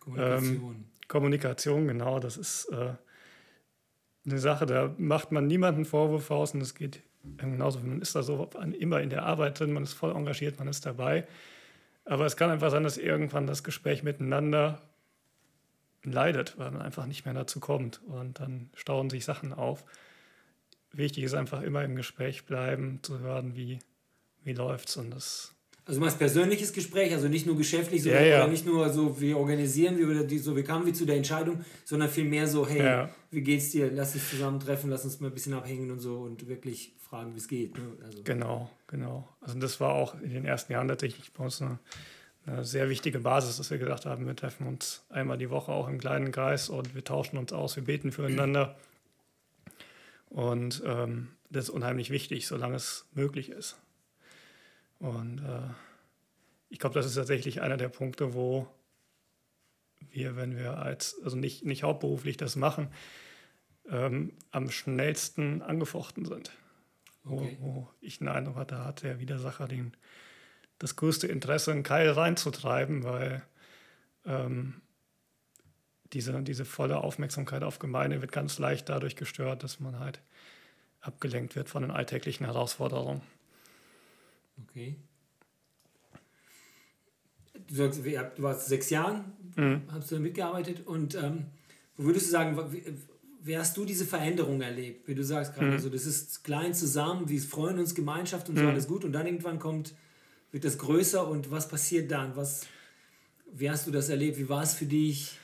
Kommunikation. Ähm, Kommunikation, genau. Das ist äh, eine Sache, da macht man niemanden Vorwurf aus und es geht genauso, man ist da so immer in der Arbeit drin, man ist voll engagiert, man ist dabei. Aber es kann einfach sein, dass irgendwann das Gespräch miteinander leidet, weil man einfach nicht mehr dazu kommt und dann stauen sich Sachen auf. Wichtig ist einfach immer im Gespräch bleiben, zu hören, wie, wie es und das also du machst persönliches Gespräch, also nicht nur geschäftlich, sondern ja, ja. Oder nicht nur so, wie organisieren wir oder die, so, wie kamen wir zu der Entscheidung, sondern vielmehr so, hey, ja. wie geht's dir? Lass uns zusammentreffen, lass uns mal ein bisschen abhängen und so und wirklich fragen, wie es geht. Ne? Also. Genau, genau. Also das war auch in den ersten Jahren tatsächlich bei uns eine, eine sehr wichtige Basis, dass wir gesagt haben, wir treffen uns einmal die Woche auch im kleinen Kreis und wir tauschen uns aus, wir beten füreinander. Und ähm, das ist unheimlich wichtig, solange es möglich ist. Und äh, ich glaube, das ist tatsächlich einer der Punkte, wo wir, wenn wir als, also nicht, nicht hauptberuflich das machen, ähm, am schnellsten angefochten sind. Okay. Wo, wo, ich den Eindruck hatte, hat der Widersacher den, das größte Interesse, einen Keil reinzutreiben, weil ähm, diese, diese volle Aufmerksamkeit auf Gemeinde wird ganz leicht dadurch gestört, dass man halt abgelenkt wird von den alltäglichen Herausforderungen. Okay. Du sagst, du warst sechs Jahren, mhm. hast du da mitgearbeitet und ähm, wo würdest du sagen, wie hast du diese Veränderung erlebt? Wie du sagst gerade, mhm. so, das ist klein zusammen, wir freuen uns, Gemeinschaft und so, mhm. alles gut und dann irgendwann kommt, wird das größer und was passiert dann? Was, wie hast du das erlebt? Wie war es für dich?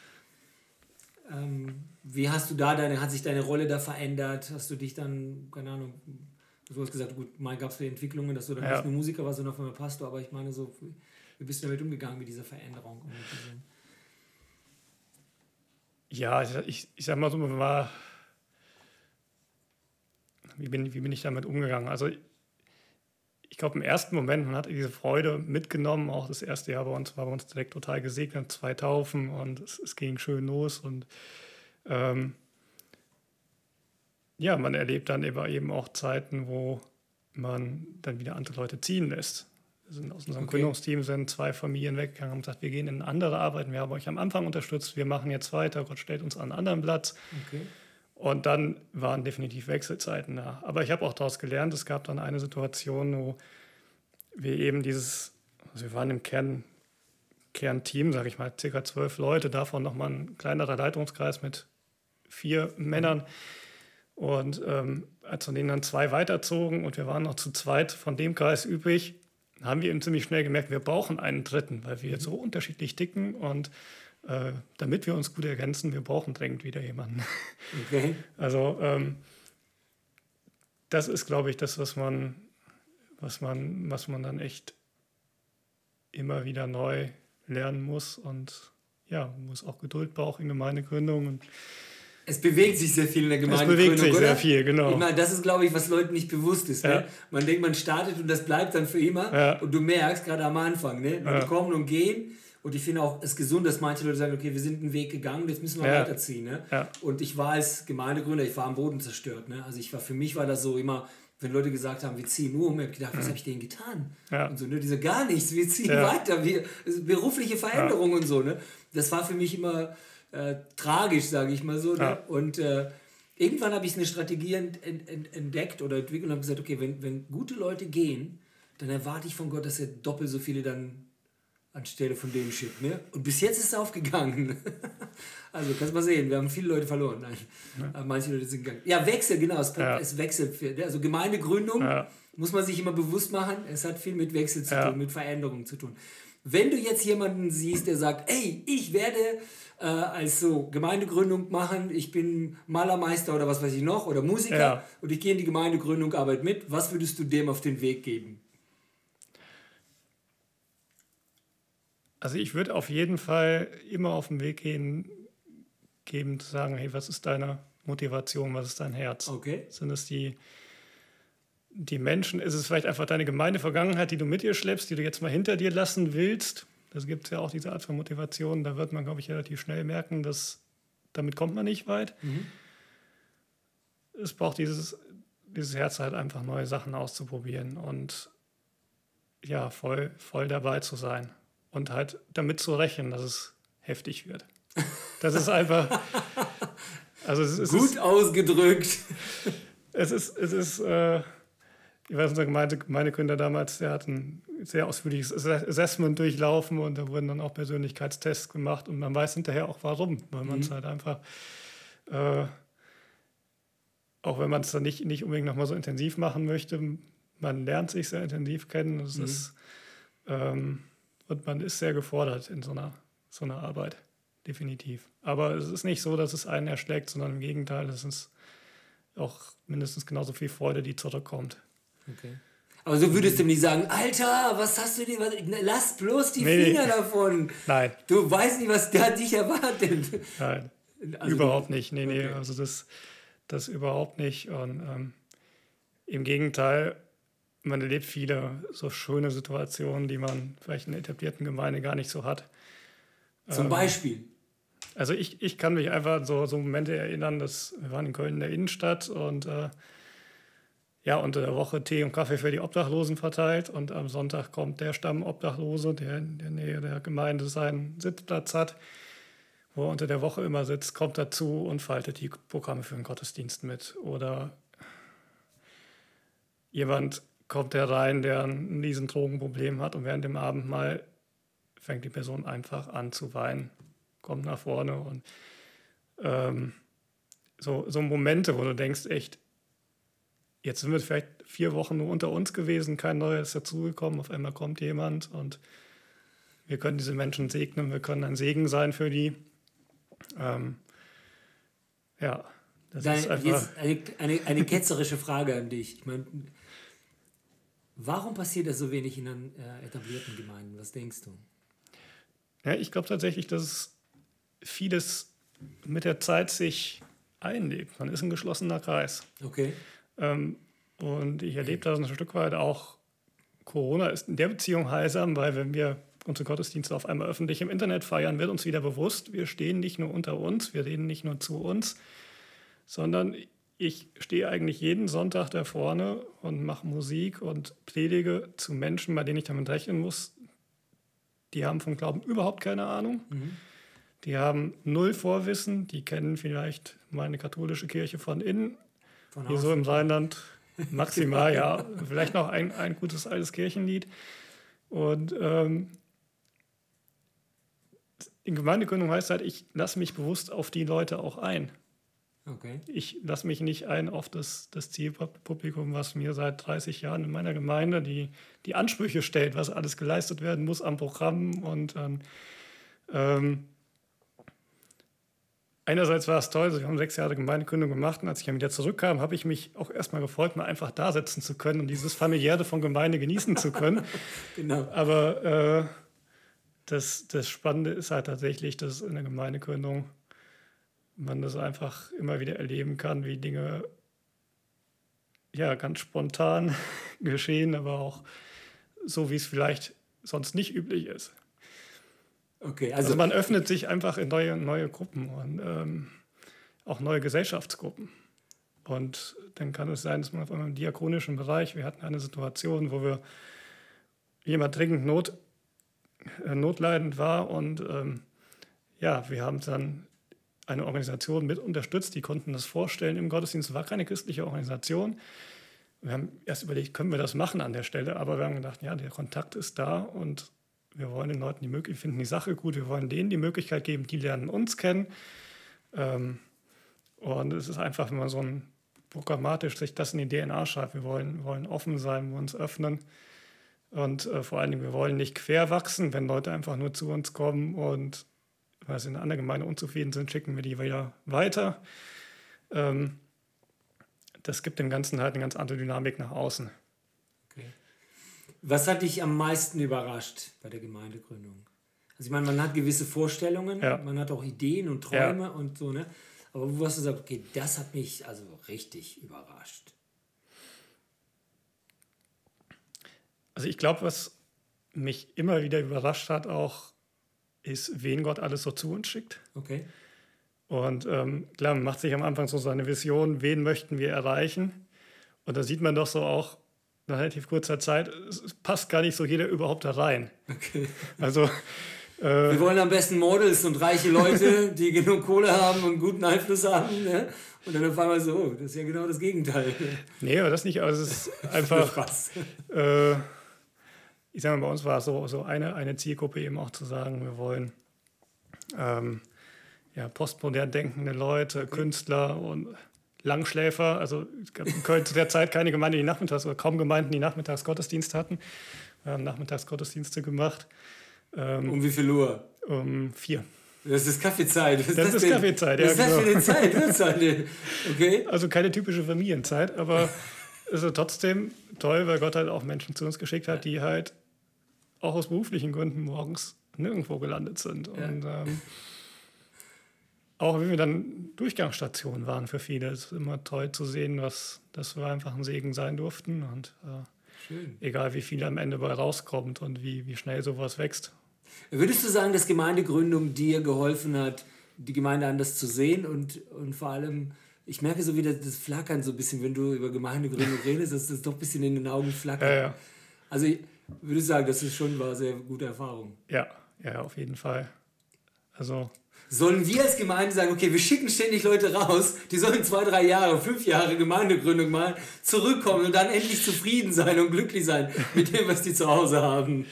Ähm, wie hast du da deine, hat sich deine Rolle da verändert? Hast du dich dann, keine Ahnung, du hast gesagt, gut, mal gab es Entwicklungen, dass du dann ja. nicht nur Musiker warst, sondern auf einmal Pastor, aber ich meine so, wie bist du damit umgegangen mit dieser Veränderung? Mit ja, ich, ich sag mal so, war, wie bin, wie bin ich damit umgegangen? Also ich glaube, im ersten Moment, man hat diese Freude mitgenommen. Auch das erste Jahr bei uns war bei uns direkt total gesegnet, zwei Taufen und es, es ging schön los. Und ähm, ja, man erlebt dann eben auch Zeiten, wo man dann wieder andere Leute ziehen lässt. Wir sind aus unserem okay. Gründungsteam sind zwei Familien weggegangen und gesagt, wir gehen in andere Arbeiten. Wir haben euch am Anfang unterstützt, wir machen jetzt weiter. Gott stellt uns an einen anderen Platz. Okay. Und dann waren definitiv Wechselzeiten da. Aber ich habe auch daraus gelernt, es gab dann eine Situation, wo wir eben dieses, also wir waren im Kern Kernteam, sage ich mal, circa zwölf Leute, davon nochmal ein kleinerer Leitungskreis mit vier Männern. Und ähm, als von denen dann zwei weiterzogen und wir waren noch zu zweit von dem Kreis übrig, haben wir eben ziemlich schnell gemerkt, wir brauchen einen dritten, weil wir so unterschiedlich ticken und äh, damit wir uns gut ergänzen, wir brauchen dringend wieder jemanden. Okay. [laughs] Also ähm, das ist, glaube ich, das, was man, was man, was man dann echt immer wieder neu lernen muss und ja, muss auch Geduld brauchen in Gemeindegründung. Und es bewegt sich sehr viel in der Gemeindegründung. Es bewegt sich oder? sehr viel, genau. Ich meine, das ist, glaube ich, was Leuten nicht bewusst ist. Ne? Ja. Ne? Man denkt, man startet und das bleibt dann für immer. Ja. Und du merkst gerade am Anfang, ne? Ja. kommen und gehen. Und ich finde auch es gesund, dass manche Leute sagen, okay, wir sind einen Weg gegangen, jetzt müssen wir weiterziehen. Ne? Und ich war als Gemeindegründer, ich war am Boden zerstört. Ne? Also ich war, für mich war das so immer, wenn Leute gesagt haben, wir ziehen nur um, ich habe gedacht, was mhm. habe ich denen getan? Ja. Und so, ne, diese gar nichts, wir ziehen ja. weiter, wir, berufliche Veränderungen ja. und so, ne? Das war für mich immer äh, tragisch, sage ich mal so. Ne? Und äh, irgendwann habe ich eine Strategie ent, ent, ent, entdeckt oder entwickelt und habe gesagt, okay, wenn, wenn gute Leute gehen, dann erwarte ich von Gott, dass er doppelt so viele dann anstelle von denen schickt. Ne? Und bis jetzt ist es aufgegangen. [laughs] also kannst du mal sehen, wir haben viele Leute verloren. Nein, ja. Manche Leute sind gegangen. Ja, Wechsel, genau. Es, ja. es wechselt. Ne? also Gemeindegründung ja. muss man sich immer bewusst machen. Es hat viel mit Wechsel zu tun, mit Veränderungen zu tun. Wenn du jetzt jemanden siehst, der sagt, ey, ich werde äh, als so Gemeindegründung machen, ich bin Malermeister oder was weiß ich noch, oder Musiker und ich gehe in die Gemeindegründung, arbeite mit, was würdest du dem auf den Weg geben? Also ich würde auf jeden Fall immer auf den Weg gehen, geben zu sagen, hey, was ist deine Motivation, was ist dein Herz? Okay. Sind es die, die Menschen, ist es vielleicht einfach deine Gemeindevergangenheit, die du mit dir schleppst, die du jetzt mal hinter dir lassen willst? Das gibt es ja auch diese Art von Motivation. Da wird man, glaube ich, relativ schnell merken, dass damit kommt man nicht weit. Mhm. Es braucht dieses, dieses Herz halt einfach neue Sachen auszuprobieren und ja, voll, voll dabei zu sein und halt damit zu rechnen, dass es heftig wird. Das ist einfach. Also es, es Gut ist, ausgedrückt. Es ist, es ist, äh, ich weiß nicht, meine, meine Gründer damals, der hat ein sehr ausführliches Assessment durchlaufen und da wurden dann auch Persönlichkeitstests gemacht und man weiß hinterher auch warum, weil man es mhm. halt einfach, äh, auch wenn man es dann nicht, nicht unbedingt nochmal so intensiv machen möchte, man lernt sich sehr intensiv kennen. Mhm. ist, ähm, und man ist sehr gefordert in so einer, so einer Arbeit, definitiv. Aber es ist nicht so, dass es einen erschlägt, sondern im Gegenteil, es ist auch mindestens genauso viel Freude, die zurückkommt. Okay. Aber so würdest du nicht sagen, Alter, was hast du dir, lass bloß die nee, Finger davon. Nein. Du weißt nicht, was der dich erwartet. Nein, also überhaupt nicht. Nee, nee, also das, das überhaupt nicht. Und ähm, im Gegenteil, man erlebt viele so schöne Situationen, die man vielleicht in der etablierten Gemeinde gar nicht so hat. Zum ähm, Beispiel? Also ich, ich kann mich einfach so, so Momente erinnern, dass wir waren in Köln in der Innenstadt und äh, ja, unter der Woche Tee und Kaffee für die Obdachlosen verteilt und am Sonntag kommt der Stammobdachlose, der in der Nähe der Gemeinde seinen Sitzplatz hat, wo er unter der Woche immer sitzt, kommt dazu und faltet die Programme für den Gottesdienst mit. Oder jemand kommt der rein, der ein riesen Drogenproblem hat und während dem Abendmahl fängt die Person einfach an zu weinen, kommt nach vorne und ähm, so, so Momente, wo du denkst, echt, jetzt sind wir vielleicht vier Wochen nur unter uns gewesen, kein neuer ist dazugekommen, auf einmal kommt jemand und wir können diese Menschen segnen, wir können ein Segen sein für die. Ähm, ja, das Dein, ist einfach. Eine, eine, eine ketzerische Frage an dich. Ich meine, Warum passiert das so wenig in den äh, etablierten Gemeinden? Was denkst du? Ja, ich glaube tatsächlich, dass vieles mit der Zeit sich einlebt. Man ist ein geschlossener Kreis. Okay. Ähm, und ich erlebe das ein Stück weit auch. Corona ist in der Beziehung heilsam, weil wenn wir unsere Gottesdienste auf einmal öffentlich im Internet feiern, wird uns wieder bewusst, wir stehen nicht nur unter uns, wir reden nicht nur zu uns, sondern ich stehe eigentlich jeden Sonntag da vorne und mache Musik und predige zu Menschen, bei denen ich damit rechnen muss. Die haben vom Glauben überhaupt keine Ahnung. Mhm. Die haben null Vorwissen. Die kennen vielleicht meine katholische Kirche von innen. Von Hier so im Rheinland maximal, ja. Vielleicht noch ein, ein gutes altes Kirchenlied. Und ähm, in Gemeindegründung heißt halt, ich lasse mich bewusst auf die Leute auch ein. Okay. Ich lasse mich nicht ein auf das, das Zielpublikum, was mir seit 30 Jahren in meiner Gemeinde die, die Ansprüche stellt, was alles geleistet werden muss am Programm. Und ähm, ähm, einerseits war es toll, also wir haben sechs Jahre Gemeindegründung gemacht und als ich dann wieder zurückkam, habe ich mich auch erstmal gefreut, mal einfach da sitzen zu können und dieses familiäre von Gemeinde genießen zu können. [laughs] genau. Aber äh, das, das Spannende ist halt tatsächlich, dass in der Gemeindegründung man das einfach immer wieder erleben kann, wie Dinge ja ganz spontan [laughs] geschehen, aber auch so, wie es vielleicht sonst nicht üblich ist. Okay, also, also man öffnet sich einfach in neue, neue Gruppen und ähm, auch neue Gesellschaftsgruppen. Und dann kann es sein, dass man auf einmal im diakonischen Bereich, wir hatten eine Situation, wo wir jemand dringend Not, äh, notleidend war und ähm, ja, wir haben dann eine Organisation mit unterstützt, die konnten das vorstellen im Gottesdienst, war keine christliche Organisation. Wir haben erst überlegt, können wir das machen an der Stelle, aber wir haben gedacht, ja, der Kontakt ist da und wir wollen den Leuten die Möglichkeit, finden die Sache gut, wir wollen denen die Möglichkeit geben, die lernen uns kennen. Ähm, und es ist einfach, wenn man so ein programmatisch sich das in die DNA schreibt, wir wollen, wollen offen sein, wir wollen uns öffnen. Und äh, vor allen Dingen, wir wollen nicht quer wachsen, wenn Leute einfach nur zu uns kommen und weil sie in einer anderen Gemeinde unzufrieden sind, schicken wir die wieder weiter. Ähm, das gibt dem Ganzen halt eine ganz andere Dynamik nach außen. Was hat dich am meisten überrascht bei der Gemeindegründung? Also ich meine, man hat gewisse Vorstellungen, ja. man hat auch Ideen und Träume ja. und so, ne? Aber wo hast du gesagt, okay, das hat mich also richtig überrascht? Also ich glaube, was mich immer wieder überrascht hat, auch ist, wen Gott alles so zu uns schickt. Okay. Und ähm, klar, man macht sich am Anfang so seine Vision, wen möchten wir erreichen. Und da sieht man doch so auch nach relativ kurzer Zeit, es passt gar nicht so jeder überhaupt da rein. Okay. Also. Äh, wir wollen am besten Models und reiche Leute, die genug Kohle haben und guten Einfluss haben. Ne? Und dann auf einmal so, oh, das ist ja genau das Gegenteil. Nee, aber das nicht. Also es ist [laughs] einfach. äh, ich sage mal, bei uns war es so, so eine, eine Zielgruppe eben auch zu sagen, wir wollen ähm, ja, postmodern denkende Leute, Künstler und Langschläfer. Also es gab in Köln zu der Zeit keine Gemeinde, die nachmittags oder kaum Gemeinden, die nachmittags Gottesdienst hatten. Wir haben nachmittags Gottesdienste gemacht. Ähm, um wie viel Uhr? Um vier. Das ist Kaffeezeit. Das, das ist denn? Kaffeezeit, ja. Was ist das für eine Zeit? okay. Also keine typische Familienzeit, aber es ist trotzdem toll, weil Gott halt auch Menschen zu uns geschickt hat, die halt auch aus beruflichen Gründen morgens nirgendwo gelandet sind. Ja. Und ähm, auch wenn wir dann Durchgangsstationen waren für viele, es ist immer toll zu sehen, was, dass wir einfach ein Segen sein durften. Und äh, egal wie viel am Ende bei rauskommt und wie, wie schnell sowas wächst. Würdest du sagen, dass Gemeindegründung dir geholfen hat, die Gemeinde anders zu sehen und, und vor allem, ich merke so wieder das Flackern so ein bisschen, wenn du über Gemeindegründung [laughs] redest, dass das doch ein bisschen in den Augen flackert. Ja, ja. Also würde ich sagen, das ist schon war sehr gute Erfahrung. Ja, ja, auf jeden Fall. Also Sollen wir als Gemeinde sagen, okay, wir schicken ständig Leute raus, die sollen zwei, drei Jahre, fünf Jahre Gemeindegründung mal zurückkommen und dann endlich zufrieden sein und glücklich sein mit dem, was die zu Hause haben?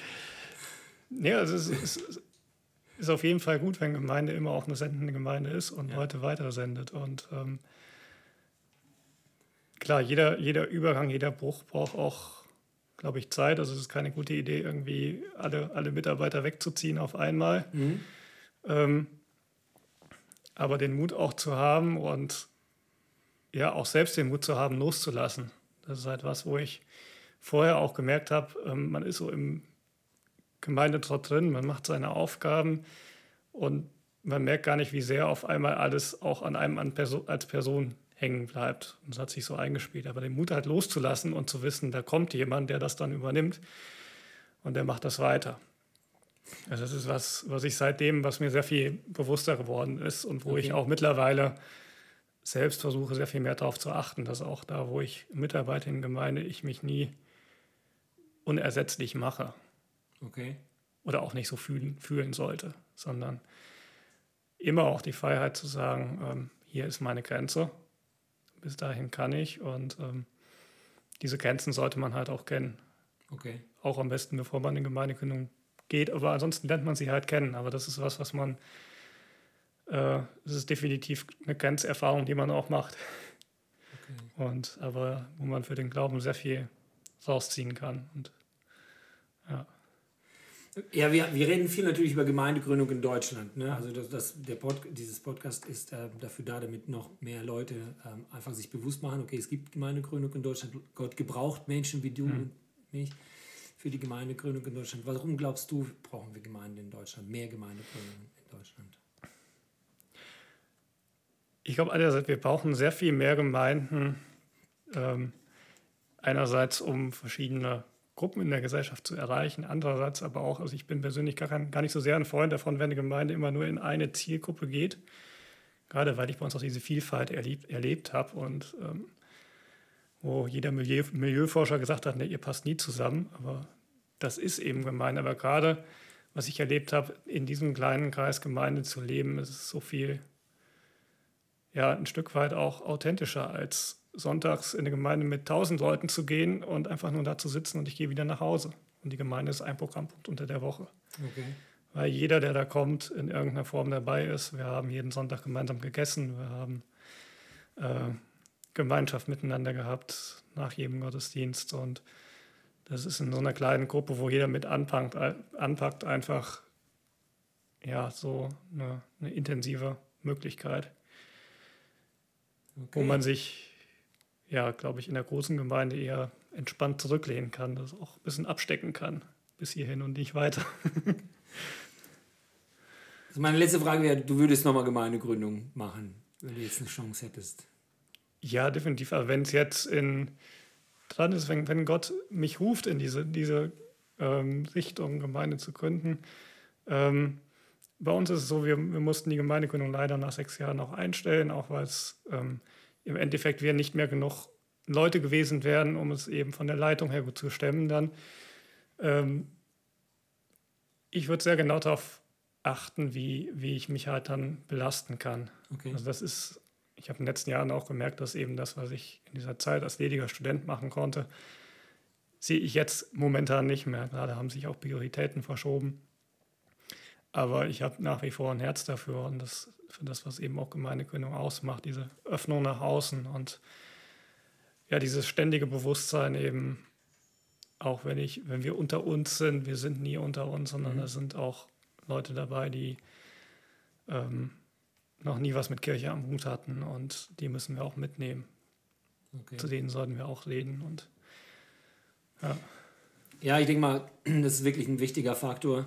Ja, also es ist, ist auf jeden Fall gut, wenn Gemeinde immer auch eine sendende Gemeinde ist und ja. Leute weitersendet. Und ähm, klar, jeder, jeder Übergang, jeder Bruch braucht auch glaube ich, Zeit. Also es ist keine gute Idee, irgendwie alle, alle Mitarbeiter wegzuziehen auf einmal. Mhm. Ähm, aber den Mut auch zu haben und ja, auch selbst den Mut zu haben, loszulassen. Das ist halt was, wo ich vorher auch gemerkt habe, ähm, man ist so im Gemeindetrott drin, man macht seine Aufgaben und man merkt gar nicht, wie sehr auf einmal alles auch an einem als Person hängen bleibt. Und es hat sich so eingespielt. Aber den Mut halt loszulassen und zu wissen, da kommt jemand, der das dann übernimmt und der macht das weiter. Also das ist was, was ich seitdem, was mir sehr viel bewusster geworden ist und wo okay. ich auch mittlerweile selbst versuche, sehr viel mehr darauf zu achten, dass auch da, wo ich mitarbeite in Gemeinde, ich mich nie unersetzlich mache. Okay. Oder auch nicht so fühlen, fühlen sollte, sondern immer auch die Freiheit zu sagen, ähm, hier ist meine Grenze bis dahin kann ich und ähm, diese Grenzen sollte man halt auch kennen. Okay. Auch am besten, bevor man eine Gemeindegründung geht, aber ansonsten lernt man sie halt kennen. Aber das ist was, was man, äh, das ist definitiv eine Grenzerfahrung, die man auch macht. Okay. Und aber wo man für den Glauben sehr viel rausziehen kann. Und ja. Ja, wir, wir reden viel natürlich über Gemeindegründung in Deutschland. Ne? Also das, das, der Pod, dieses Podcast ist äh, dafür da, damit noch mehr Leute ähm, einfach sich bewusst machen, okay, es gibt Gemeindegründung in Deutschland. Gott gebraucht Menschen wie du mhm. und mich für die Gemeindegründung in Deutschland. Warum glaubst du, brauchen wir Gemeinden in Deutschland, mehr Gemeindegründung in Deutschland? Ich glaube einerseits, wir brauchen sehr viel mehr Gemeinden. Ähm, einerseits, um verschiedene Gruppen in der Gesellschaft zu erreichen. Andererseits aber auch, also ich bin persönlich gar, gar nicht so sehr ein Freund davon, wenn eine Gemeinde immer nur in eine Zielgruppe geht. Gerade weil ich bei uns auch diese Vielfalt erlebt, erlebt habe und ähm, wo jeder Milieu, Milieuforscher gesagt hat, ne, ihr passt nie zusammen. Aber das ist eben gemein. Aber gerade, was ich erlebt habe, in diesem kleinen Kreis Gemeinde zu leben, ist so viel, ja, ein Stück weit auch authentischer als sonntags in eine Gemeinde mit tausend Leuten zu gehen und einfach nur da zu sitzen und ich gehe wieder nach Hause. Und die Gemeinde ist ein Programmpunkt unter der Woche. Okay. Weil jeder, der da kommt, in irgendeiner Form dabei ist. Wir haben jeden Sonntag gemeinsam gegessen. Wir haben äh, Gemeinschaft miteinander gehabt nach jedem Gottesdienst. Und das ist in so einer kleinen Gruppe, wo jeder mit anpackt, anpackt einfach ja, so eine, eine intensive Möglichkeit, okay. wo man sich ja, glaube ich, in der großen Gemeinde eher entspannt zurücklehnen kann, das auch ein bisschen abstecken kann, bis hierhin und nicht weiter. [laughs] also meine letzte Frage wäre, du würdest nochmal Gemeindegründung machen, wenn du jetzt eine Chance hättest. Ja, definitiv. Aber wenn es jetzt in dran ist, wenn, wenn Gott mich ruft, in diese, diese ähm, Richtung Gemeinde zu gründen, ähm, bei uns ist es so, wir, wir mussten die Gemeindegründung leider nach sechs Jahren auch einstellen, auch weil es ähm, im Endeffekt wir nicht mehr genug Leute gewesen wären, um es eben von der Leitung her gut zu stemmen dann. Ähm, ich würde sehr genau darauf achten, wie, wie ich mich halt dann belasten kann. Okay. Also das ist, ich habe in den letzten Jahren auch gemerkt, dass eben das, was ich in dieser Zeit als lediger Student machen konnte, sehe ich jetzt momentan nicht mehr. Gerade haben sich auch Prioritäten verschoben. Aber ich habe nach wie vor ein Herz dafür und das, für das, was eben auch Gemeindegründung ausmacht, diese Öffnung nach außen und ja, dieses ständige Bewusstsein eben, auch wenn ich, wenn wir unter uns sind, wir sind nie unter uns, sondern mhm. da sind auch Leute dabei, die ähm, noch nie was mit Kirche am Hut hatten und die müssen wir auch mitnehmen. Okay. Zu denen sollten wir auch reden und ja. Ja, ich denke mal, [clears throat] das ist wirklich ein wichtiger Faktor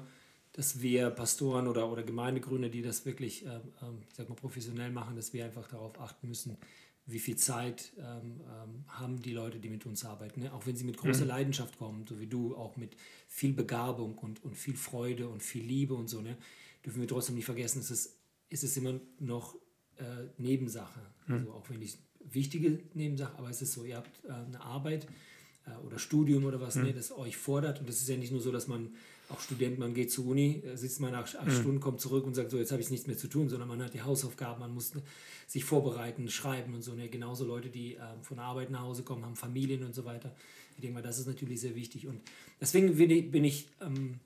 dass wir Pastoren oder, oder Gemeindegründer, die das wirklich äh, ich sag mal, professionell machen, dass wir einfach darauf achten müssen, wie viel Zeit ähm, ähm, haben die Leute, die mit uns arbeiten. Ne? Auch wenn sie mit großer mhm. Leidenschaft kommen, so wie du, auch mit viel Begabung und, und viel Freude und viel Liebe und so, ne? dürfen wir trotzdem nicht vergessen, es ist, es ist immer noch äh, Nebensache. Mhm. Also auch wenn ich wichtige Nebensache, aber es ist so, ihr habt äh, eine Arbeit äh, oder Studium oder was, mhm. ne, das euch fordert. Und das ist ja nicht nur so, dass man auch Student, man geht zur Uni, äh, sitzt mal nach acht mhm. Stunden, kommt zurück und sagt, so, jetzt habe ich nichts mehr zu tun, sondern man hat die Hausaufgaben, man muss ne, sich vorbereiten, schreiben und so. Ne? Genauso Leute, die äh, von der Arbeit nach Hause kommen, haben Familien und so weiter. Ich denke mal, das ist natürlich sehr wichtig. Und deswegen bin ich, bin ich ähm,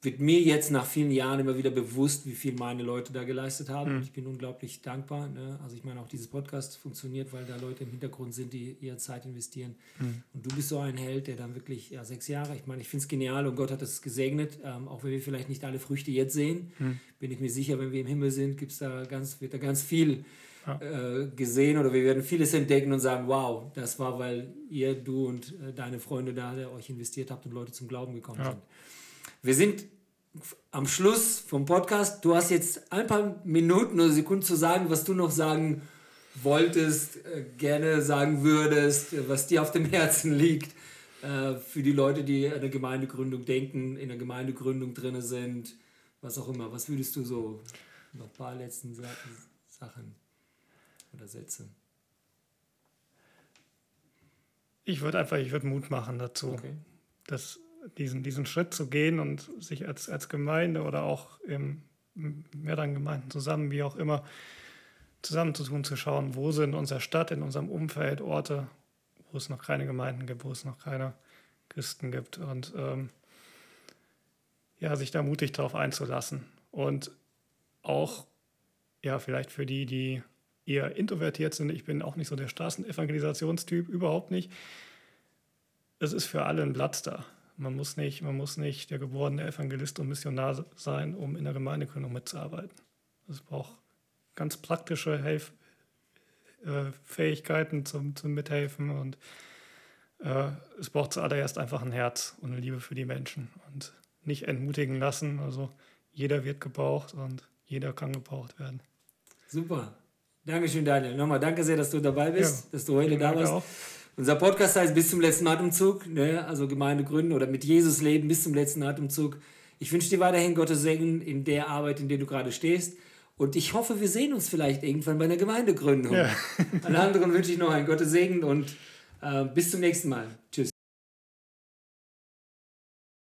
wird mir jetzt nach vielen Jahren immer wieder bewusst, wie viel meine Leute da geleistet haben. Mhm. Ich bin unglaublich dankbar. Ne? Also ich meine, auch dieses Podcast funktioniert, weil da Leute im Hintergrund sind, die ihre Zeit investieren. Mhm. Und du bist so ein Held, der dann wirklich ja, sechs Jahre, ich meine, ich finde es genial und Gott hat es gesegnet. Ähm, auch wenn wir vielleicht nicht alle Früchte jetzt sehen, mhm. bin ich mir sicher, wenn wir im Himmel sind, gibt's da ganz, wird da ganz viel ja. äh, gesehen oder wir werden vieles entdecken und sagen, wow, das war, weil ihr, du und äh, deine Freunde da, der euch investiert habt und Leute zum Glauben gekommen ja. sind. Wir sind am Schluss vom Podcast. Du hast jetzt ein paar Minuten oder Sekunden zu sagen, was du noch sagen wolltest, äh, gerne sagen würdest, äh, was dir auf dem [laughs] Herzen liegt. Äh, für die Leute, die an der Gemeindegründung denken, in der Gemeindegründung drin sind, was auch immer. Was würdest du so, noch ein paar letzten Sachen oder Sätze? Ich würde einfach, ich würde Mut machen dazu. Okay. Das diesen, diesen Schritt zu gehen und sich als, als Gemeinde oder auch in mehreren Gemeinden zusammen, wie auch immer, zusammenzutun, zu schauen, wo sind in unserer Stadt, in unserem Umfeld Orte, wo es noch keine Gemeinden gibt, wo es noch keine Christen gibt. Und ähm, ja, sich da mutig drauf einzulassen. Und auch, ja, vielleicht für die, die eher introvertiert sind, ich bin auch nicht so der Straßenevangelisation,typ überhaupt nicht. Es ist für alle ein Platz da. Man muss nicht, man muss nicht der geborene Evangelist und Missionar sein, um in der Gemeindegründung mitzuarbeiten. Es braucht ganz praktische Helf äh, Fähigkeiten zum, zum Mithelfen und äh, es braucht zuallererst einfach ein Herz und eine Liebe für die Menschen und nicht entmutigen lassen. Also jeder wird gebraucht und jeder kann gebraucht werden. Super. Dankeschön, Daniel. Nochmal danke sehr, dass du dabei bist, ja, dass du heute da warst. Auch. Unser Podcast heißt Bis zum letzten Atemzug, ne? also Gemeinde gründen oder mit Jesus leben bis zum letzten Atemzug. Ich wünsche dir weiterhin Gottes Segen in der Arbeit, in der du gerade stehst. Und ich hoffe, wir sehen uns vielleicht irgendwann bei einer Gemeindegründung. Ja. Alle anderen wünsche ich noch einen Gottes Segen und äh, bis zum nächsten Mal. Tschüss.